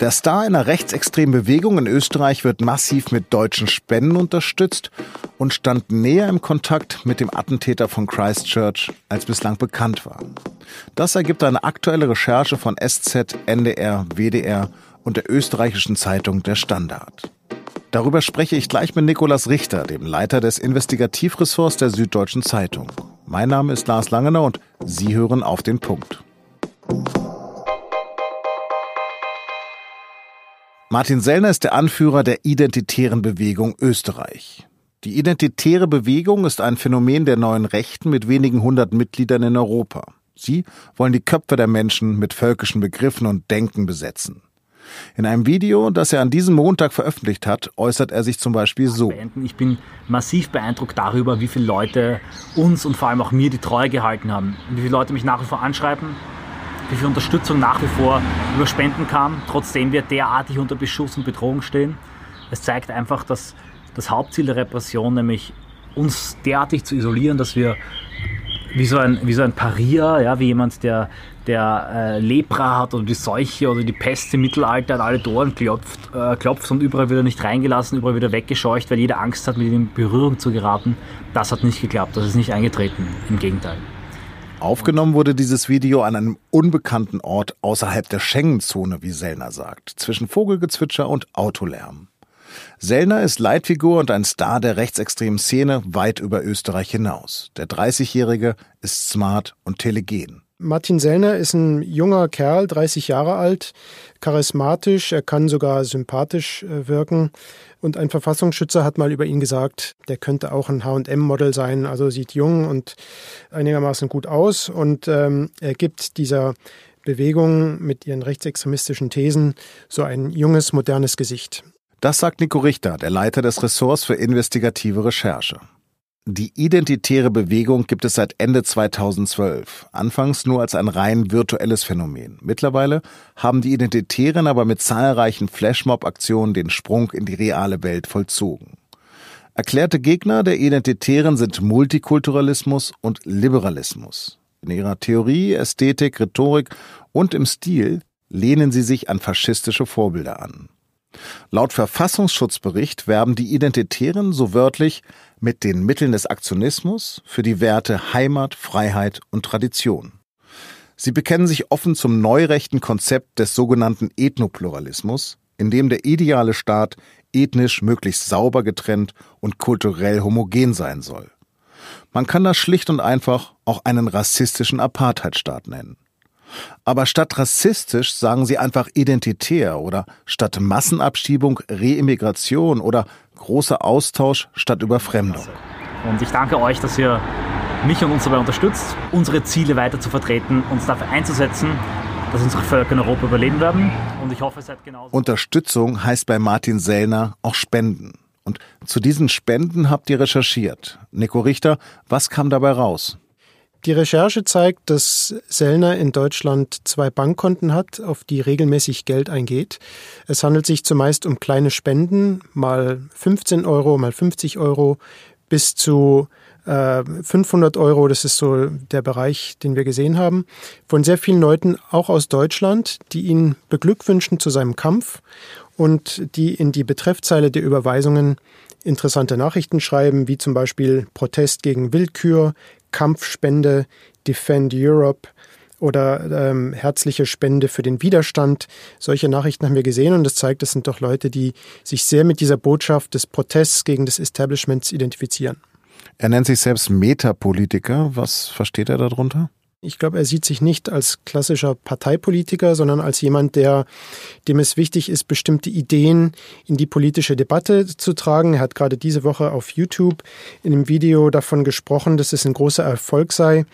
Der Star einer rechtsextremen Bewegung in Österreich wird massiv mit deutschen Spenden unterstützt und stand näher im Kontakt mit dem Attentäter von Christchurch, als bislang bekannt war. Das ergibt eine aktuelle Recherche von SZ, NDR, WDR und der österreichischen Zeitung Der Standard. Darüber spreche ich gleich mit Nikolas Richter, dem Leiter des Investigativressorts der Süddeutschen Zeitung. Mein Name ist Lars Langener und Sie hören auf den Punkt. Martin Sellner ist der Anführer der Identitären Bewegung Österreich. Die Identitäre Bewegung ist ein Phänomen der neuen Rechten mit wenigen hundert Mitgliedern in Europa. Sie wollen die Köpfe der Menschen mit völkischen Begriffen und Denken besetzen. In einem Video, das er an diesem Montag veröffentlicht hat, äußert er sich zum Beispiel so. Ich bin massiv beeindruckt darüber, wie viele Leute uns und vor allem auch mir die Treue gehalten haben. Wie viele Leute mich nach wie vor anschreiben, viel Unterstützung nach wie vor über Spenden kam, trotzdem wir derartig unter Beschuss und Bedrohung stehen. Es zeigt einfach, dass das Hauptziel der Repression, nämlich uns derartig zu isolieren, dass wir wie so ein, wie so ein Parier, ja, wie jemand, der, der äh, Lepra hat oder die Seuche oder die Pest im Mittelalter an alle Toren klopft, äh, klopft und überall wieder nicht reingelassen, überall wieder weggescheucht, weil jeder Angst hat, mit ihm in Berührung zu geraten. Das hat nicht geklappt, das ist nicht eingetreten, im Gegenteil. Aufgenommen wurde dieses Video an einem unbekannten Ort außerhalb der Schengen-Zone, wie Sellner sagt, zwischen Vogelgezwitscher und Autolärm. Sellner ist Leitfigur und ein Star der rechtsextremen Szene weit über Österreich hinaus. Der 30-Jährige ist smart und telegen. Martin Sellner ist ein junger Kerl, 30 Jahre alt, charismatisch, er kann sogar sympathisch äh, wirken. Und ein Verfassungsschützer hat mal über ihn gesagt, der könnte auch ein HM-Model sein, also sieht jung und einigermaßen gut aus. Und ähm, er gibt dieser Bewegung mit ihren rechtsextremistischen Thesen so ein junges, modernes Gesicht. Das sagt Nico Richter, der Leiter des Ressorts für investigative Recherche. Die identitäre Bewegung gibt es seit Ende 2012, anfangs nur als ein rein virtuelles Phänomen. Mittlerweile haben die Identitären aber mit zahlreichen Flashmob-Aktionen den Sprung in die reale Welt vollzogen. Erklärte Gegner der Identitären sind Multikulturalismus und Liberalismus. In ihrer Theorie, Ästhetik, Rhetorik und im Stil lehnen sie sich an faschistische Vorbilder an. Laut Verfassungsschutzbericht werben die Identitären so wörtlich mit den Mitteln des Aktionismus für die Werte Heimat, Freiheit und Tradition. Sie bekennen sich offen zum neurechten Konzept des sogenannten Ethnopluralismus, in dem der ideale Staat ethnisch möglichst sauber getrennt und kulturell homogen sein soll. Man kann das schlicht und einfach auch einen rassistischen Apartheidstaat nennen. Aber statt rassistisch sagen sie einfach identitär oder statt Massenabschiebung Reimmigration oder großer Austausch statt Überfremdung. Und ich danke euch, dass ihr mich und uns dabei unterstützt, unsere Ziele weiter zu vertreten, uns dafür einzusetzen, dass unsere Völker in Europa überleben werden. Und ich hoffe, es seid genauso. Unterstützung heißt bei Martin Sellner auch Spenden. Und zu diesen Spenden habt ihr recherchiert. Nico Richter, was kam dabei raus? Die Recherche zeigt, dass Sellner in Deutschland zwei Bankkonten hat, auf die regelmäßig Geld eingeht. Es handelt sich zumeist um kleine Spenden, mal 15 Euro, mal 50 Euro, bis zu 500 äh, Euro, das ist so der Bereich, den wir gesehen haben, von sehr vielen Leuten, auch aus Deutschland, die ihn beglückwünschen zu seinem Kampf und die in die Betreffzeile der Überweisungen interessante Nachrichten schreiben, wie zum Beispiel Protest gegen Willkür, Kampfspende, Defend Europe oder ähm, herzliche Spende für den Widerstand. Solche Nachrichten haben wir gesehen und das zeigt, das sind doch Leute, die sich sehr mit dieser Botschaft des Protests gegen das Establishment identifizieren. Er nennt sich selbst Metapolitiker. Was versteht er darunter? Ich glaube, er sieht sich nicht als klassischer Parteipolitiker, sondern als jemand, der, dem es wichtig ist, bestimmte Ideen in die politische Debatte zu tragen. Er hat gerade diese Woche auf YouTube in einem Video davon gesprochen, dass es ein großer Erfolg sei,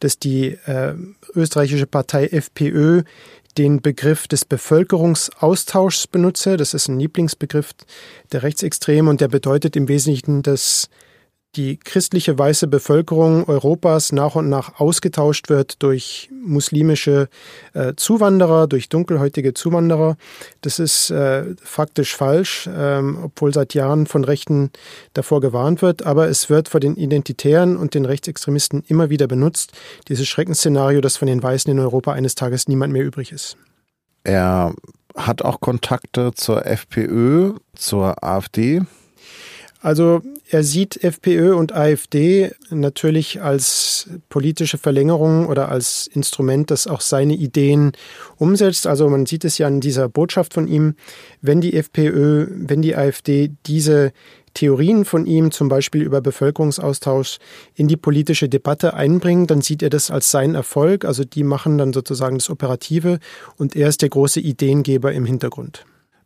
dass die äh, österreichische Partei FPÖ den Begriff des Bevölkerungsaustauschs benutze. Das ist ein Lieblingsbegriff der Rechtsextremen und der bedeutet im Wesentlichen, dass die christliche weiße Bevölkerung Europas nach und nach ausgetauscht wird durch muslimische äh, Zuwanderer, durch dunkelhäutige Zuwanderer. Das ist äh, faktisch falsch, ähm, obwohl seit Jahren von Rechten davor gewarnt wird. Aber es wird von den Identitären und den Rechtsextremisten immer wieder benutzt. Dieses Schreckensszenario, dass von den Weißen in Europa eines Tages niemand mehr übrig ist. Er hat auch Kontakte zur FPÖ, zur AfD. Also er sieht FPÖ und AfD natürlich als politische Verlängerung oder als Instrument, das auch seine Ideen umsetzt. Also man sieht es ja an dieser Botschaft von ihm, wenn die FPÖ, wenn die AfD diese Theorien von ihm, zum Beispiel über Bevölkerungsaustausch, in die politische Debatte einbringen, dann sieht er das als seinen Erfolg. Also die machen dann sozusagen das Operative und er ist der große Ideengeber im Hintergrund.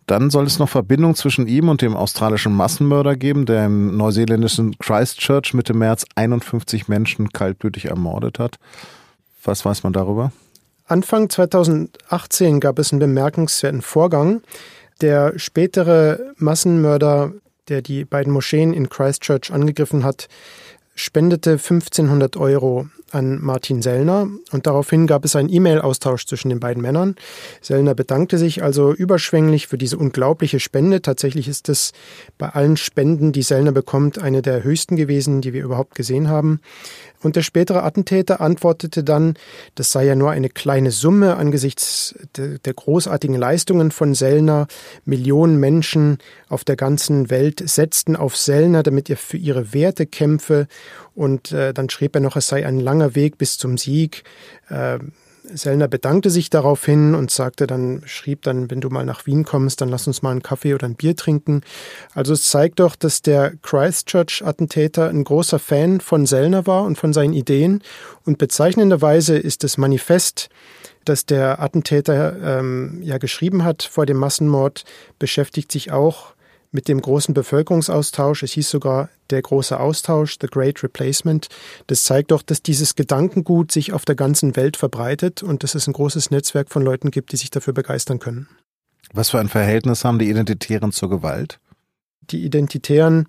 Dann soll es noch Verbindung zwischen ihm und dem australischen Massenmörder geben, der im neuseeländischen Christchurch Mitte März 51 Menschen kaltblütig ermordet hat. Was weiß man darüber? Anfang 2018 gab es einen bemerkenswerten Vorgang. Der spätere Massenmörder, der die beiden Moscheen in Christchurch angegriffen hat, spendete 1500 Euro an Martin Sellner und daraufhin gab es einen E-Mail-Austausch zwischen den beiden Männern. Sellner bedankte sich also überschwänglich für diese unglaubliche Spende. Tatsächlich ist es bei allen Spenden, die Sellner bekommt, eine der höchsten gewesen, die wir überhaupt gesehen haben. Und der spätere Attentäter antwortete dann, das sei ja nur eine kleine Summe angesichts der großartigen Leistungen von Sellner. Millionen Menschen auf der ganzen Welt setzten auf Sellner, damit er für ihre Werte kämpfe. Und äh, dann schrieb er noch, es sei ein langer Weg bis zum Sieg. Äh, Sellner bedankte sich daraufhin und sagte dann, schrieb dann, wenn du mal nach Wien kommst, dann lass uns mal einen Kaffee oder ein Bier trinken. Also es zeigt doch, dass der Christchurch-Attentäter ein großer Fan von Sellner war und von seinen Ideen. Und bezeichnenderweise ist das Manifest, das der Attentäter ähm, ja geschrieben hat vor dem Massenmord, beschäftigt sich auch mit dem großen Bevölkerungsaustausch. Es hieß sogar der große Austausch, The Great Replacement. Das zeigt doch, dass dieses Gedankengut sich auf der ganzen Welt verbreitet und dass es ein großes Netzwerk von Leuten gibt, die sich dafür begeistern können. Was für ein Verhältnis haben die Identitären zur Gewalt? Die Identitären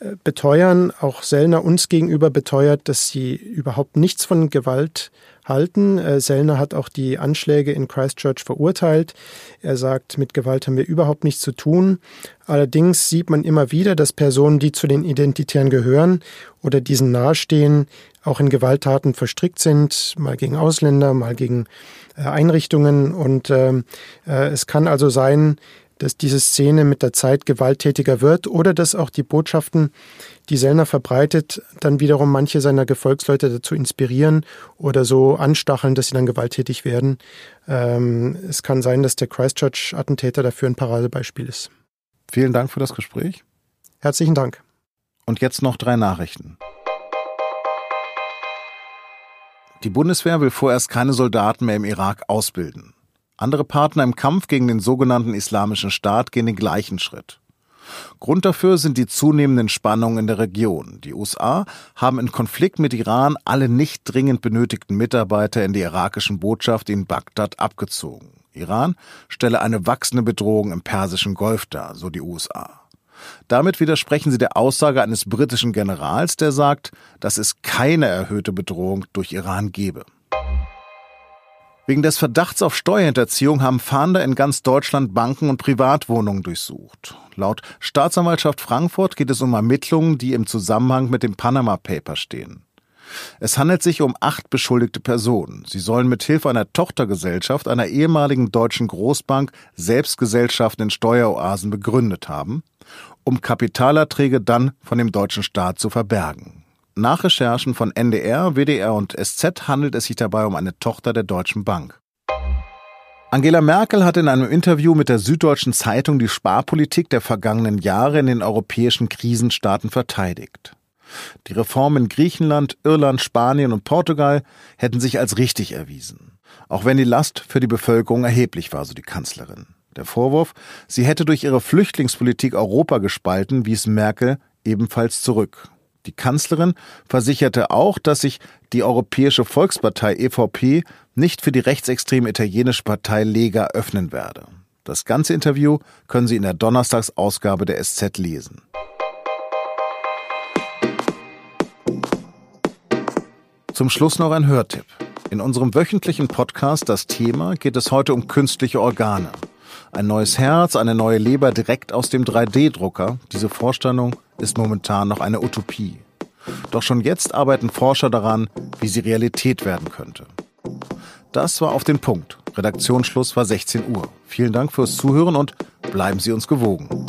äh, beteuern, auch Sellner uns gegenüber beteuert, dass sie überhaupt nichts von Gewalt halten. Äh, Sellner hat auch die Anschläge in Christchurch verurteilt. Er sagt, mit Gewalt haben wir überhaupt nichts zu tun. Allerdings sieht man immer wieder, dass Personen, die zu den Identitären gehören oder diesen nahestehen, auch in Gewalttaten verstrickt sind, mal gegen Ausländer, mal gegen äh, Einrichtungen. Und ähm, äh, es kann also sein, dass diese Szene mit der Zeit gewalttätiger wird oder dass auch die Botschaften, die Sellner verbreitet, dann wiederum manche seiner Gefolgsleute dazu inspirieren oder so anstacheln, dass sie dann gewalttätig werden. Ähm, es kann sein, dass der Christchurch-Attentäter dafür ein Paradebeispiel ist. Vielen Dank für das Gespräch. Herzlichen Dank. Und jetzt noch drei Nachrichten. Die Bundeswehr will vorerst keine Soldaten mehr im Irak ausbilden. Andere Partner im Kampf gegen den sogenannten Islamischen Staat gehen den gleichen Schritt. Grund dafür sind die zunehmenden Spannungen in der Region. Die USA haben im Konflikt mit Iran alle nicht dringend benötigten Mitarbeiter in die irakischen Botschaft in Bagdad abgezogen. Iran stelle eine wachsende Bedrohung im Persischen Golf dar, so die USA. Damit widersprechen sie der Aussage eines britischen Generals, der sagt, dass es keine erhöhte Bedrohung durch Iran gebe. Wegen des Verdachts auf Steuerhinterziehung haben Fahnder in ganz Deutschland Banken und Privatwohnungen durchsucht. Laut Staatsanwaltschaft Frankfurt geht es um Ermittlungen, die im Zusammenhang mit dem Panama Paper stehen. Es handelt sich um acht beschuldigte Personen. Sie sollen mithilfe einer Tochtergesellschaft einer ehemaligen deutschen Großbank Selbstgesellschaften in Steueroasen begründet haben, um Kapitalerträge dann von dem deutschen Staat zu verbergen. Nach Recherchen von NDR, WDR und SZ handelt es sich dabei um eine Tochter der Deutschen Bank. Angela Merkel hat in einem Interview mit der Süddeutschen Zeitung die Sparpolitik der vergangenen Jahre in den europäischen Krisenstaaten verteidigt. Die Reformen in Griechenland, Irland, Spanien und Portugal hätten sich als richtig erwiesen. Auch wenn die Last für die Bevölkerung erheblich war, so die Kanzlerin. Der Vorwurf, sie hätte durch ihre Flüchtlingspolitik Europa gespalten, wies Merkel ebenfalls zurück. Die Kanzlerin versicherte auch, dass sich die Europäische Volkspartei EVP nicht für die rechtsextreme italienische Partei Lega öffnen werde. Das ganze Interview können Sie in der Donnerstagsausgabe der SZ lesen. Zum Schluss noch ein Hörtipp. In unserem wöchentlichen Podcast Das Thema geht es heute um künstliche Organe. Ein neues Herz, eine neue Leber direkt aus dem 3D-Drucker. Diese Vorstellung ist momentan noch eine Utopie. Doch schon jetzt arbeiten Forscher daran, wie sie Realität werden könnte. Das war auf den Punkt. Redaktionsschluss war 16 Uhr. Vielen Dank fürs Zuhören und bleiben Sie uns gewogen.